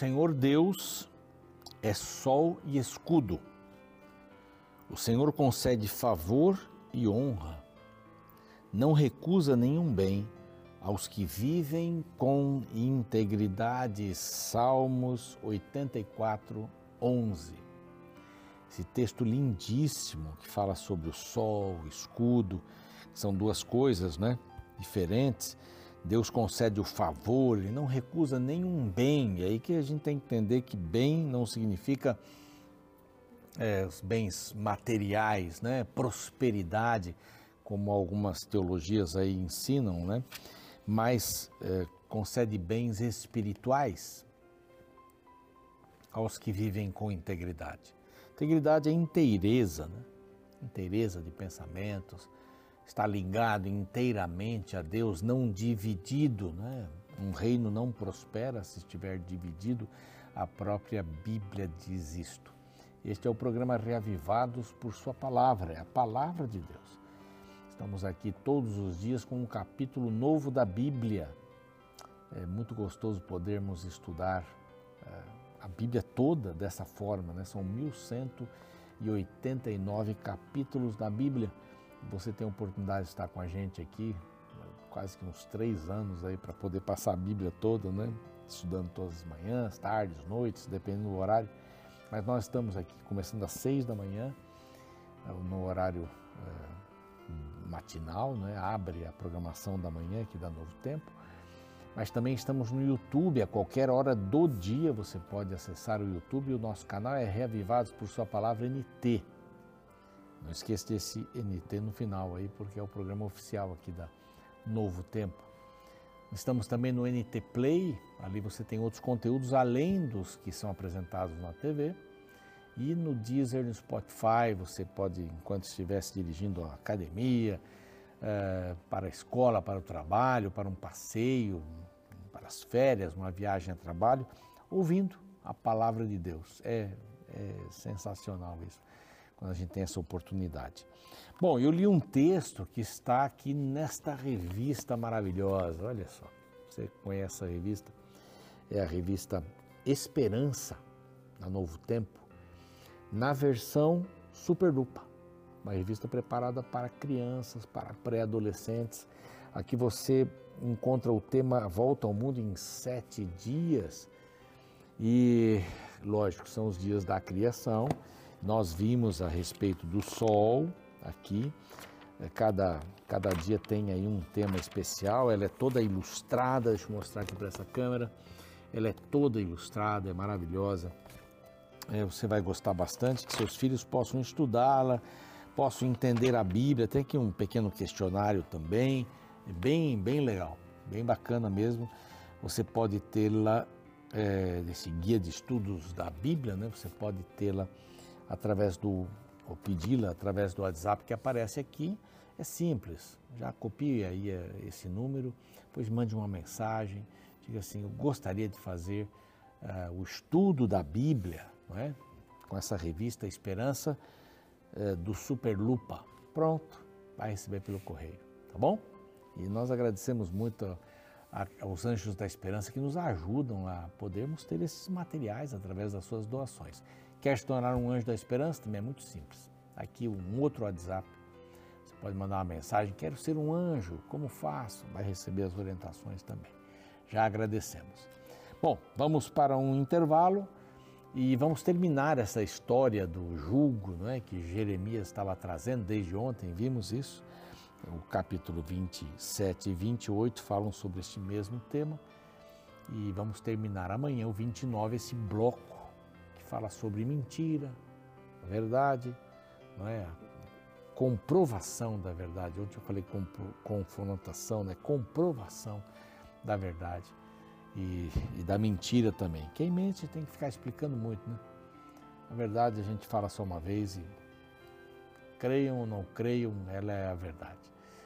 Senhor Deus é sol e escudo. O Senhor concede favor e honra. Não recusa nenhum bem aos que vivem com integridade. Salmos 84, 11. Esse texto lindíssimo que fala sobre o sol, o escudo, são duas coisas né, diferentes. Deus concede o favor, ele não recusa nenhum bem. É aí que a gente tem que entender que bem não significa é, os bens materiais, né, prosperidade, como algumas teologias aí ensinam, né, mas é, concede bens espirituais aos que vivem com integridade. Integridade é inteireza, né? inteireza de pensamentos, está ligado inteiramente a Deus, não dividido. Né? Um reino não prospera se estiver dividido, a própria Bíblia diz isto. Este é o programa Reavivados por Sua Palavra, é a palavra de Deus. Estamos aqui todos os dias com um capítulo novo da Bíblia. É muito gostoso podermos estudar é, a Bíblia toda dessa forma, né? São 1189 capítulos da Bíblia. Você tem a oportunidade de estar com a gente aqui, quase que uns três anos aí para poder passar a Bíblia toda, né? Estudando todas as manhãs, tardes, noites, dependendo do horário. Mas nós estamos aqui começando às seis da manhã, é, no horário é, matinal, né? Abre a programação da manhã aqui da Novo Tempo mas também estamos no YouTube. A qualquer hora do dia você pode acessar o YouTube. O nosso canal é Reavivados por Sua Palavra NT. Não esqueça desse NT no final aí, porque é o programa oficial aqui da Novo Tempo. Estamos também no NT Play, ali você tem outros conteúdos além dos que são apresentados na TV. E no Deezer, no Spotify, você pode, enquanto estivesse dirigindo a academia, é, para a escola, para o trabalho, para um passeio, para as férias, uma viagem a trabalho, ouvindo a palavra de Deus. É, é sensacional isso, quando a gente tem essa oportunidade. Bom, eu li um texto que está aqui nesta revista maravilhosa. Olha só, você conhece a revista? É a revista Esperança, da Novo Tempo, na versão Superlupa uma revista preparada para crianças, para pré-adolescentes. Aqui você encontra o tema Volta ao Mundo em Sete Dias. E, lógico, são os dias da criação. Nós vimos a respeito do Sol aqui. É, cada, cada dia tem aí um tema especial. Ela é toda ilustrada. Deixa eu mostrar aqui para essa câmera. Ela é toda ilustrada, é maravilhosa. É, você vai gostar bastante, que seus filhos possam estudá-la posso entender a Bíblia. Tem aqui um pequeno questionário também, é bem, bem legal, bem bacana mesmo. Você pode tê-la, é, esse guia de estudos da Bíblia, né? Você pode tê-la através do, ou pedi-la através do WhatsApp que aparece aqui. É simples, já copie aí é, esse número, depois mande uma mensagem, diga assim, eu gostaria de fazer uh, o estudo da Bíblia, não é? com essa revista Esperança, é, do Superlupa. Pronto, vai receber pelo correio, tá bom? E nós agradecemos muito a, aos Anjos da Esperança que nos ajudam a podermos ter esses materiais através das suas doações. Quer se tornar um Anjo da Esperança? Também é muito simples. Aqui um outro WhatsApp. Você pode mandar uma mensagem, quero ser um anjo, como faço? Vai receber as orientações também. Já agradecemos. Bom, vamos para um intervalo. E vamos terminar essa história do julgo não é, que Jeremias estava trazendo desde ontem, vimos isso. O capítulo 27 e 28 falam sobre este mesmo tema. E vamos terminar amanhã, o 29, esse bloco fala sobre mentira, verdade, não é? comprovação da verdade. Ontem eu falei confrontação, né? comprovação da verdade e, e da mentira também. Quem mente tem que ficar explicando muito, né? Na verdade, a gente fala só uma vez e creiam ou não creiam, ela é a verdade.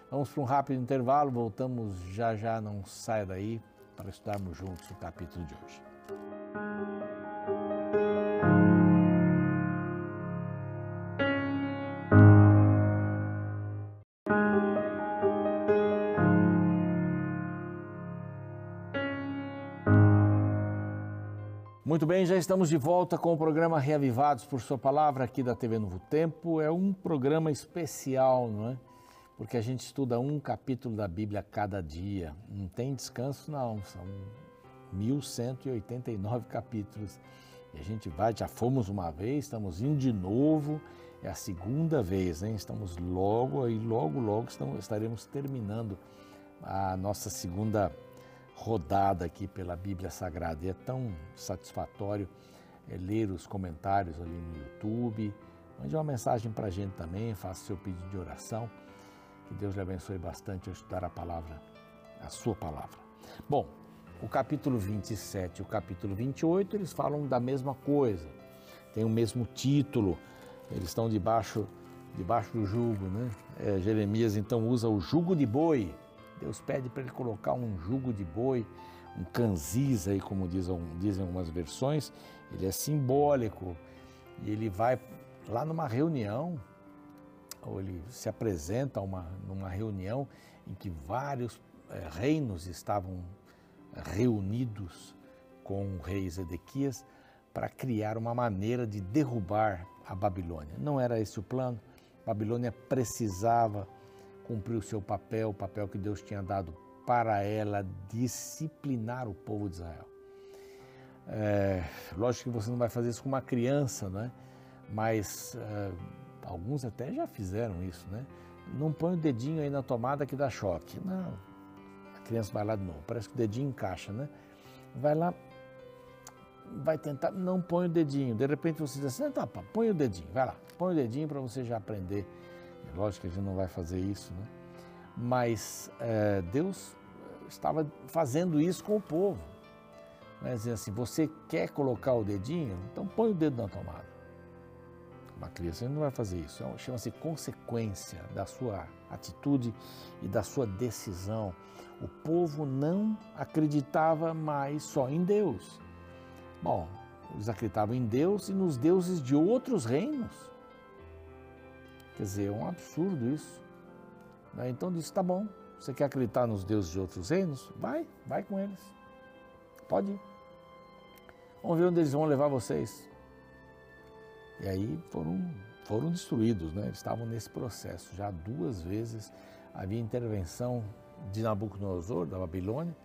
Vamos para um rápido intervalo, voltamos já já, não saia daí para estudarmos juntos o capítulo de hoje. Muito bem, já estamos de volta com o programa Reavivados por Sua Palavra aqui da TV Novo Tempo. É um programa especial, não é? Porque a gente estuda um capítulo da Bíblia cada dia. Não tem descanso, não. São 1189 capítulos. E a gente vai, já fomos uma vez, estamos indo de novo. É a segunda vez, hein? Estamos logo aí, logo, logo estamos, estaremos terminando a nossa segunda rodada aqui pela Bíblia Sagrada. E é tão satisfatório é, ler os comentários ali no YouTube. Mande uma mensagem para a gente também, faça seu pedido de oração. Que Deus lhe abençoe bastante ao estudar a palavra, a sua palavra. Bom, o capítulo 27 e o capítulo 28, eles falam da mesma coisa. Tem o mesmo título, eles estão debaixo, debaixo do jugo, né? É, Jeremias então usa o jugo de boi Deus pede para ele colocar um jugo de boi, um canziz aí, como dizem, algumas versões. Ele é simbólico e ele vai lá numa reunião, ou ele se apresenta uma, numa reunião em que vários é, reinos estavam reunidos com o rei Zedequias para criar uma maneira de derrubar a Babilônia. Não era esse o plano. A Babilônia precisava cumprir o seu papel, o papel que Deus tinha dado para ela, disciplinar o povo de Israel. É, lógico que você não vai fazer isso com uma criança, né? mas é, alguns até já fizeram isso. Né? Não põe o dedinho aí na tomada que dá choque. Não, a criança vai lá de novo, parece que o dedinho encaixa, né? Vai lá, vai tentar, não põe o dedinho. De repente você diz assim, tá, põe o dedinho, vai lá, põe o dedinho para você já aprender Lógico que a gente não vai fazer isso, né? Mas é, Deus estava fazendo isso com o povo. Né? Dizendo assim, você quer colocar o dedinho? Então põe o dedo na tomada. Uma criança não vai fazer isso. É chama-se consequência da sua atitude e da sua decisão. O povo não acreditava mais só em Deus. Bom, eles acreditavam em Deus e nos deuses de outros reinos. Quer dizer, é um absurdo isso. Né? Então disse, tá bom, você quer acreditar nos deuses de outros reinos? Vai, vai com eles. Pode ir. Vamos ver onde eles vão levar vocês. E aí foram, foram destruídos, né? Eles estavam nesse processo. Já duas vezes havia intervenção de Nabucodonosor, da Babilônia,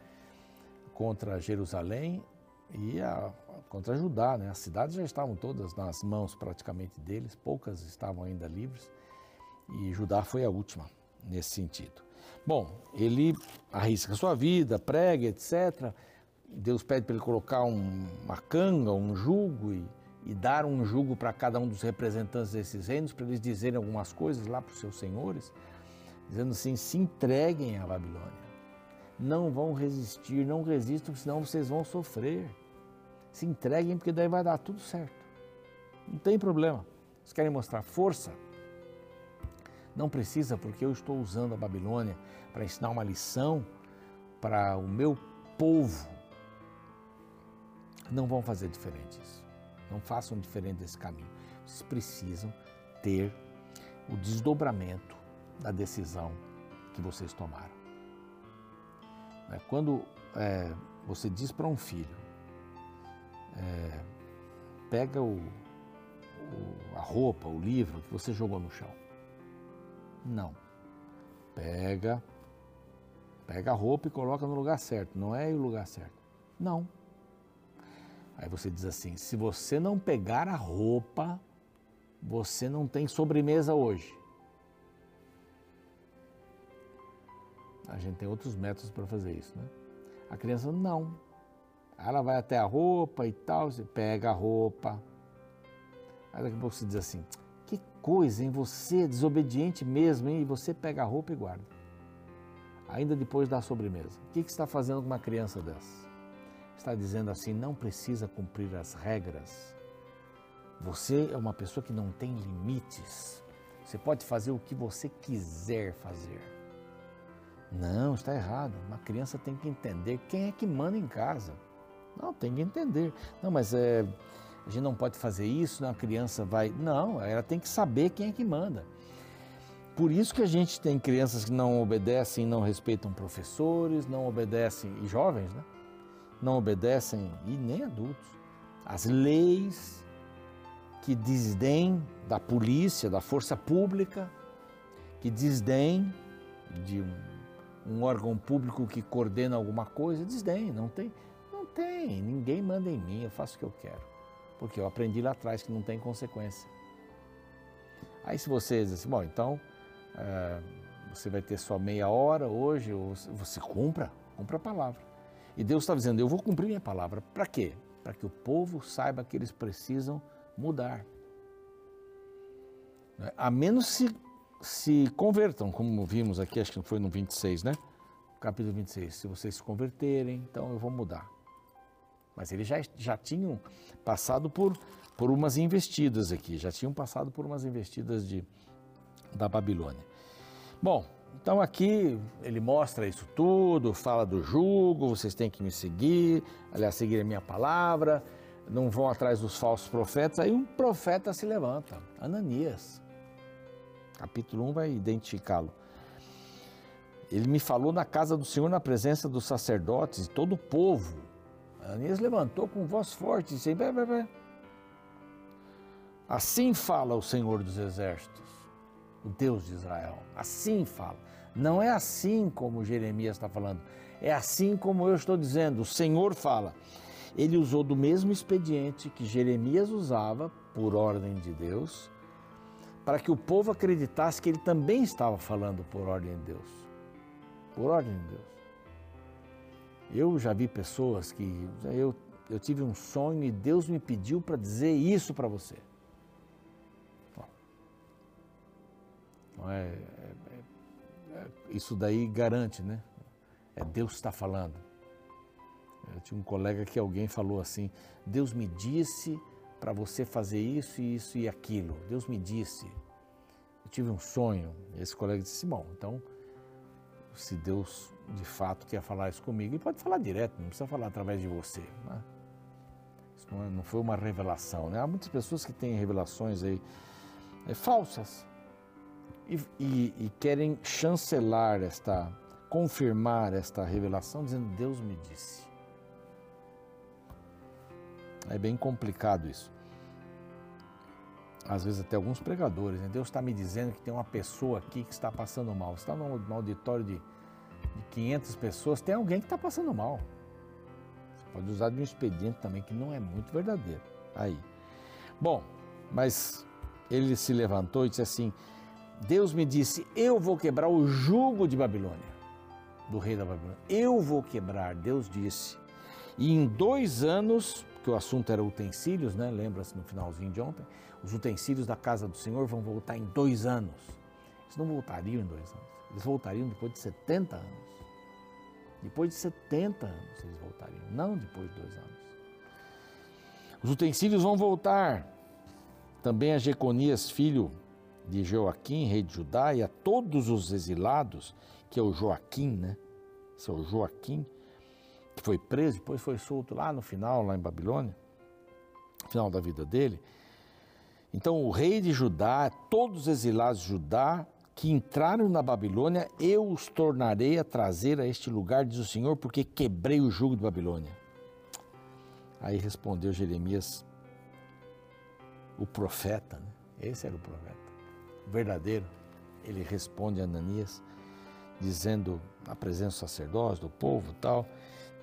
contra Jerusalém e a, contra Judá. Né? As cidades já estavam todas nas mãos praticamente deles, poucas estavam ainda livres e Judá foi a última nesse sentido. Bom, ele arrisca sua vida, prega, etc. Deus pede para ele colocar um, uma canga, um jugo e, e dar um jugo para cada um dos representantes desses reinos, para eles dizerem algumas coisas lá para os seus senhores, dizendo assim: se entreguem à Babilônia. Não vão resistir, não resistam, senão vocês vão sofrer. Se entreguem, porque daí vai dar tudo certo. Não tem problema. Vocês querem mostrar força? Não precisa, porque eu estou usando a Babilônia para ensinar uma lição para o meu povo. Não vão fazer diferente isso. Não façam diferente desse caminho. Vocês precisam ter o desdobramento da decisão que vocês tomaram. Né, quando é, você diz para um filho, é, pega o, o, a roupa, o livro que você jogou no chão não. Pega, pega a roupa e coloca no lugar certo. Não é o lugar certo. Não. Aí você diz assim: se você não pegar a roupa, você não tem sobremesa hoje. A gente tem outros métodos para fazer isso, né? A criança não. Ela vai até a roupa e tal, você pega a roupa. Aí daqui a pouco você diz assim: coisa, em Você desobediente mesmo, hein? E você pega a roupa e guarda. Ainda depois da sobremesa. O que, que está fazendo com uma criança dessa? Está dizendo assim: não precisa cumprir as regras. Você é uma pessoa que não tem limites. Você pode fazer o que você quiser fazer. Não, está errado. Uma criança tem que entender quem é que manda em casa. Não, tem que entender. Não, mas é a gente não pode fazer isso, não, a criança vai. Não, ela tem que saber quem é que manda. Por isso que a gente tem crianças que não obedecem, não respeitam professores, não obedecem, e jovens, né? Não obedecem, e nem adultos, as leis, que desdém da polícia, da força pública, que desdém de um, um órgão público que coordena alguma coisa, desdém, não tem, não tem, ninguém manda em mim, eu faço o que eu quero, porque eu aprendi lá atrás que não tem consequência. Aí se você diz assim, bom, então é, você vai ter só meia hora hoje, você cumpra, cumpra a palavra. E Deus está dizendo, eu vou cumprir minha palavra. Para quê? Para que o povo saiba que eles precisam mudar. Né? A menos se, se convertam, como vimos aqui, acho que foi no 26, né? Capítulo 26. Se vocês se converterem, então eu vou mudar. Mas eles já, já tinham passado por, por umas investidas aqui, já tinham passado por umas investidas de, da Babilônia. Bom, então aqui ele mostra isso tudo, fala do jugo, vocês têm que me seguir, aliás, seguir a minha palavra, não vão atrás dos falsos profetas. Aí um profeta se levanta, Ananias. Capítulo 1 vai identificá-lo. Ele me falou na casa do Senhor, na presença dos sacerdotes e todo o povo. Ananias levantou com voz forte e disse: Bé, bé. Assim fala o Senhor dos Exércitos, o Deus de Israel. Assim fala. Não é assim como Jeremias está falando. É assim como eu estou dizendo. O Senhor fala. Ele usou do mesmo expediente que Jeremias usava, por ordem de Deus, para que o povo acreditasse que ele também estava falando por ordem de Deus. Por ordem de Deus. Eu já vi pessoas que eu, eu tive um sonho e Deus me pediu para dizer isso para você. Não é, é, é, é, isso daí garante, né? É Deus está falando. Eu tinha um colega que alguém falou assim: Deus me disse para você fazer isso, isso e aquilo. Deus me disse. Eu tive um sonho. E esse colega disse: Bom, então, se Deus de fato quer falar isso comigo, ele pode falar direto, não precisa falar através de você. Né? Isso não, é, não, foi uma revelação. Né? Há muitas pessoas que têm revelações aí é, falsas e, e, e querem chancelar esta, confirmar esta revelação, dizendo: Deus me disse. É bem complicado isso. Às vezes até alguns pregadores, né? Deus está me dizendo que tem uma pessoa aqui que está passando mal. Você está no auditório de, de 500 pessoas, tem alguém que está passando mal. Você pode usar de um expediente também que não é muito verdadeiro. Aí. Bom, mas ele se levantou e disse assim: Deus me disse: Eu vou quebrar o jugo de Babilônia, do rei da Babilônia. Eu vou quebrar, Deus disse. E em dois anos que o assunto era utensílios, né? Lembra-se no finalzinho de ontem? Os utensílios da casa do Senhor vão voltar em dois anos. Eles não voltariam em dois anos, eles voltariam depois de 70 anos. Depois de 70 anos eles voltariam, não depois de dois anos. Os utensílios vão voltar também a Jeconias, filho de Joaquim, rei de Judá, e a todos os exilados, que é o Joaquim, né? Esse é o Joaquim, que foi preso, depois foi solto lá no final, lá em Babilônia, final da vida dele. Então, o rei de Judá, todos os exilados de Judá que entraram na Babilônia, eu os tornarei a trazer a este lugar, diz o Senhor, porque quebrei o jugo de Babilônia. Aí respondeu Jeremias, o profeta, né? esse era o profeta, o verdadeiro. Ele responde a Ananias, dizendo na presença do sacerdócio, do povo tal.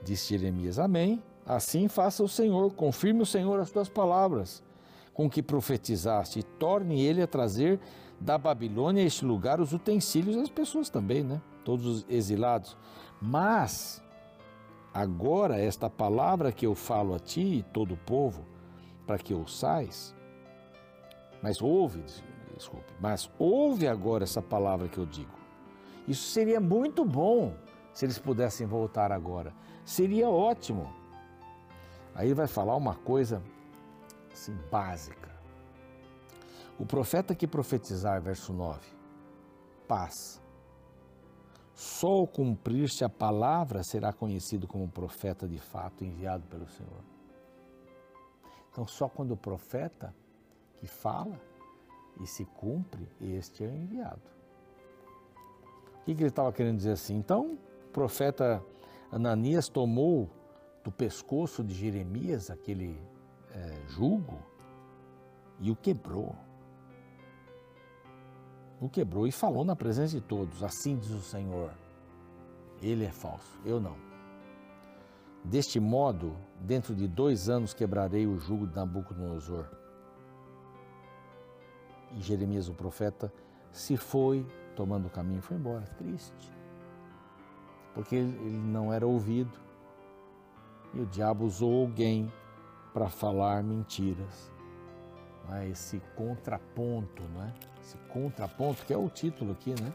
Disse Jeremias: Amém. Assim faça o Senhor, confirme o Senhor as tuas palavras, com que profetizaste, e torne ele a trazer da Babilônia este lugar os utensílios das pessoas também, né? Todos os exilados. Mas, agora, esta palavra que eu falo a ti e todo o povo, para que ouçais, mas ouve, desculpe, mas ouve agora essa palavra que eu digo. Isso seria muito bom se eles pudessem voltar agora seria ótimo. Aí vai falar uma coisa assim, básica. O profeta que profetizar, verso 9, paz. Só ao cumprir-se a palavra será conhecido como profeta de fato enviado pelo Senhor. Então, só quando o profeta que fala e se cumpre, este é enviado. O que, que ele estava querendo dizer assim? Então, o profeta Ananias tomou do pescoço de Jeremias aquele é, jugo e o quebrou. O quebrou e falou na presença de todos: Assim diz o Senhor, ele é falso, eu não. Deste modo, dentro de dois anos quebrarei o jugo de Nabucodonosor. E Jeremias, o profeta, se foi, tomando o caminho, foi embora, triste. Porque ele não era ouvido. E o diabo usou alguém para falar mentiras. É? Esse contraponto, não é? Esse contraponto, que é o título aqui, né?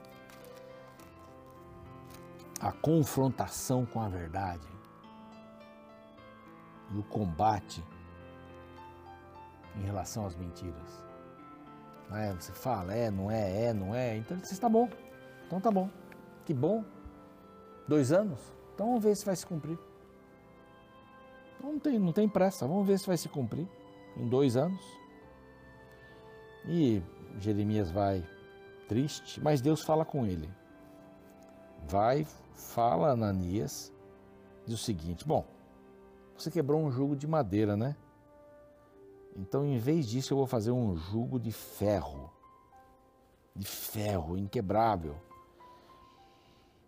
A confrontação com a verdade e o combate em relação às mentiras. É? Você fala, é, não é, é, não é. Então você está bom. Então tá bom. Que bom. Dois anos? Então vamos ver se vai se cumprir. Não tem, não tem pressa, vamos ver se vai se cumprir em dois anos. E Jeremias vai triste, mas Deus fala com ele. Vai, fala a Ananias, diz o seguinte: Bom, você quebrou um jugo de madeira, né? Então, em vez disso, eu vou fazer um jugo de ferro. De ferro, inquebrável.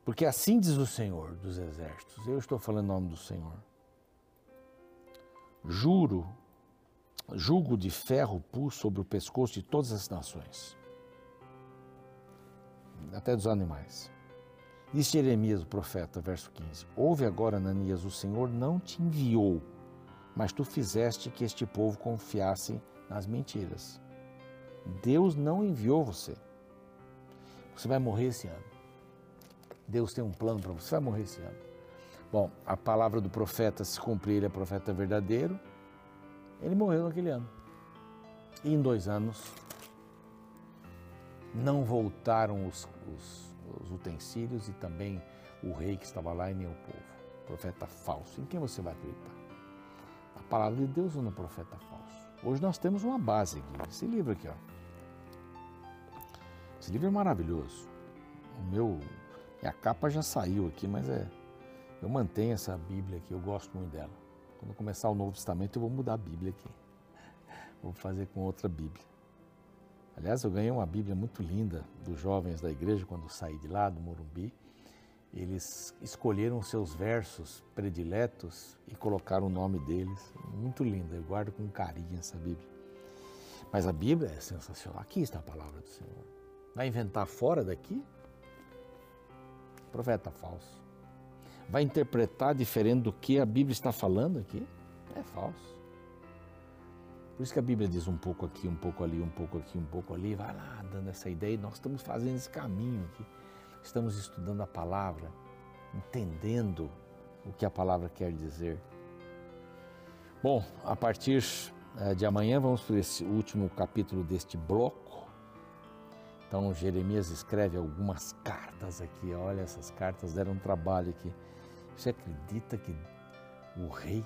Porque assim diz o Senhor dos Exércitos. Eu estou falando em nome do Senhor. Juro, jugo de ferro pus sobre o pescoço de todas as nações, até dos animais. Disse Jeremias, o profeta, verso 15: Ouve agora, Ananias, o Senhor não te enviou, mas tu fizeste que este povo confiasse nas mentiras. Deus não enviou você. Você vai morrer esse ano. Deus tem um plano para você. Você vai morrer esse ano. Bom, a palavra do profeta se cumprir, ele é profeta verdadeiro. Ele morreu naquele ano. E em dois anos não voltaram os, os os utensílios e também o rei que estava lá e nem o povo. Profeta falso. Em quem você vai acreditar? A palavra de Deus ou no profeta falso? Hoje nós temos uma base aqui. Esse livro aqui, ó. Esse livro é maravilhoso. O meu, minha capa já saiu aqui, mas é, eu mantenho essa Bíblia aqui. Eu gosto muito dela. Quando começar o Novo Testamento, eu vou mudar a Bíblia aqui. Vou fazer com outra Bíblia. Aliás, eu ganhei uma Bíblia muito linda dos jovens da igreja quando saí de lá, do Morumbi. Eles escolheram seus versos prediletos e colocaram o nome deles. Muito linda, eu guardo com carinho essa Bíblia. Mas a Bíblia é sensacional. Aqui está a palavra do Senhor. Vai inventar fora daqui? Profeta falso. Vai interpretar diferente do que a Bíblia está falando aqui? É falso. Por isso que a Bíblia diz um pouco aqui, um pouco ali, um pouco aqui, um pouco ali, vai lá dando essa ideia. E nós estamos fazendo esse caminho aqui. Estamos estudando a palavra, entendendo o que a palavra quer dizer. Bom, a partir eh, de amanhã vamos para esse último capítulo deste bloco. Então Jeremias escreve algumas cartas aqui. Olha, essas cartas deram um trabalho aqui. Você acredita que o rei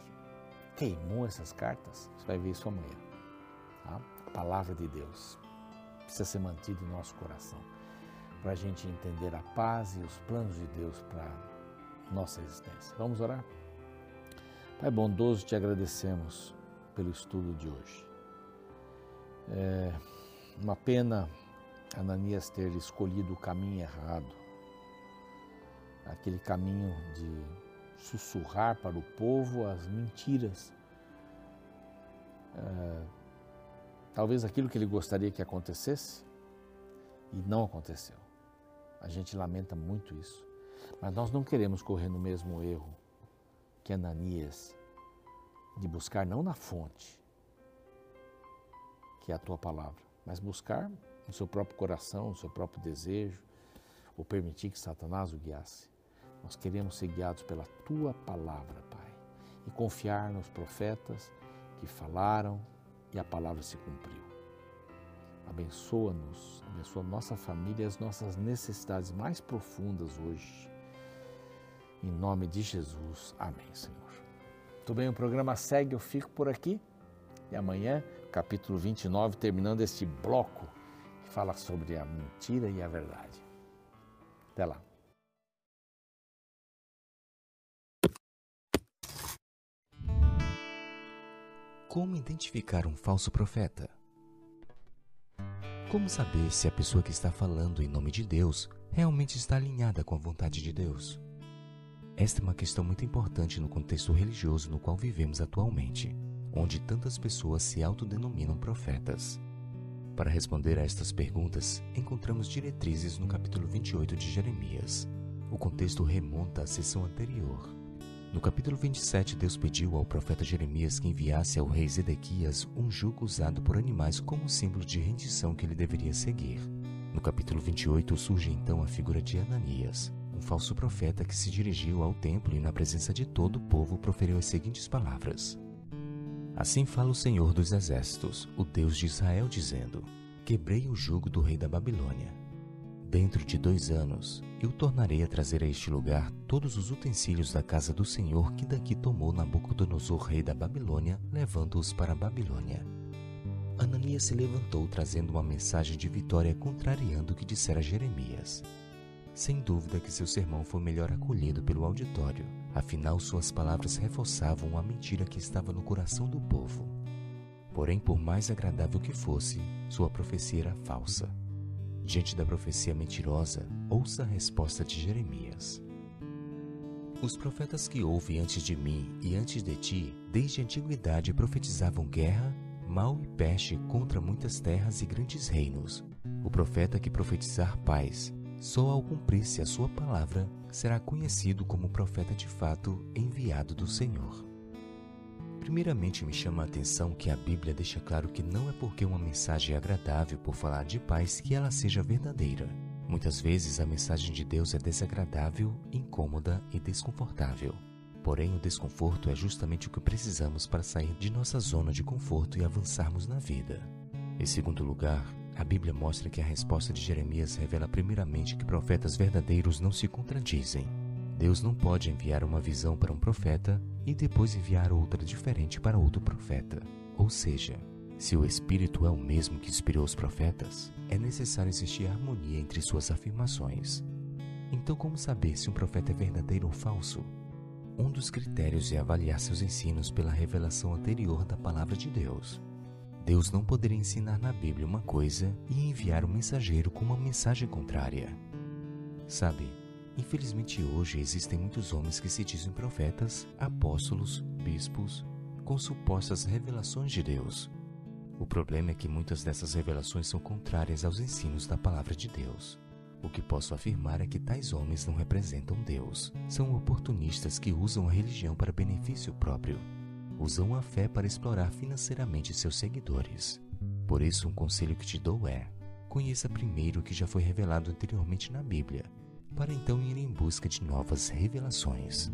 queimou essas cartas? Você vai ver isso amanhã. Tá? A palavra de Deus precisa ser mantida em nosso coração para a gente entender a paz e os planos de Deus para nossa existência. Vamos orar? Pai bondoso, te agradecemos pelo estudo de hoje. É uma pena Ananias ter escolhido o caminho errado, aquele caminho de sussurrar para o povo as mentiras. É, talvez aquilo que ele gostaria que acontecesse e não aconteceu. A gente lamenta muito isso. Mas nós não queremos correr no mesmo erro que Ananias, de buscar não na fonte, que é a tua palavra, mas buscar no seu próprio coração, no seu próprio desejo, ou permitir que Satanás o guiasse. Nós queremos ser guiados pela tua palavra, Pai, e confiar nos profetas que falaram e a palavra se cumpriu. Abençoa-nos, abençoa nossa família e as nossas necessidades mais profundas hoje. Em nome de Jesus. Amém, Senhor. Muito bem, o programa segue, eu fico por aqui. E amanhã, capítulo 29, terminando este bloco que fala sobre a mentira e a verdade. Até lá. Como identificar um falso profeta? Como saber se a pessoa que está falando em nome de Deus realmente está alinhada com a vontade de Deus? Esta é uma questão muito importante no contexto religioso no qual vivemos atualmente, onde tantas pessoas se autodenominam profetas. Para responder a estas perguntas, encontramos diretrizes no capítulo 28 de Jeremias. O contexto remonta à sessão anterior. No capítulo 27, Deus pediu ao profeta Jeremias que enviasse ao rei Zedequias um jugo usado por animais como símbolo de rendição que ele deveria seguir. No capítulo 28 surge então a figura de Ananias, um falso profeta que se dirigiu ao templo e, na presença de todo o povo, proferiu as seguintes palavras: Assim fala o Senhor dos Exércitos, o Deus de Israel, dizendo: Quebrei o jugo do rei da Babilônia. Dentro de dois anos, eu tornarei a trazer a este lugar todos os utensílios da casa do Senhor que daqui tomou Nabucodonosor, rei da Babilônia, levando-os para a Babilônia. Ananias se levantou trazendo uma mensagem de vitória contrariando o que dissera Jeremias. Sem dúvida que seu sermão foi melhor acolhido pelo auditório, afinal suas palavras reforçavam a mentira que estava no coração do povo. Porém, por mais agradável que fosse, sua profecia era falsa. Diante da profecia mentirosa, ouça a resposta de Jeremias. Os profetas que houve antes de mim e antes de ti, desde a antiguidade profetizavam guerra, mal e peste contra muitas terras e grandes reinos. O profeta que profetizar paz só ao cumprir-se a sua palavra será conhecido como profeta de fato enviado do Senhor. Primeiramente, me chama a atenção que a Bíblia deixa claro que não é porque uma mensagem é agradável por falar de paz que ela seja verdadeira. Muitas vezes a mensagem de Deus é desagradável, incômoda e desconfortável. Porém, o desconforto é justamente o que precisamos para sair de nossa zona de conforto e avançarmos na vida. Em segundo lugar, a Bíblia mostra que a resposta de Jeremias revela primeiramente que profetas verdadeiros não se contradizem. Deus não pode enviar uma visão para um profeta e depois enviar outra diferente para outro profeta. Ou seja, se o Espírito é o mesmo que inspirou os profetas, é necessário existir harmonia entre suas afirmações. Então, como saber se um profeta é verdadeiro ou falso? Um dos critérios é avaliar seus ensinos pela revelação anterior da palavra de Deus. Deus não poderia ensinar na Bíblia uma coisa e enviar um mensageiro com uma mensagem contrária. Sabe, infelizmente hoje existem muitos homens que se dizem profetas, apóstolos, bispos, com supostas revelações de Deus. O problema é que muitas dessas revelações são contrárias aos ensinos da palavra de Deus. O que posso afirmar é que tais homens não representam Deus. São oportunistas que usam a religião para benefício próprio usam a fé para explorar financeiramente seus seguidores. Por isso, um conselho que te dou é: conheça primeiro o que já foi revelado anteriormente na Bíblia, para então ir em busca de novas revelações.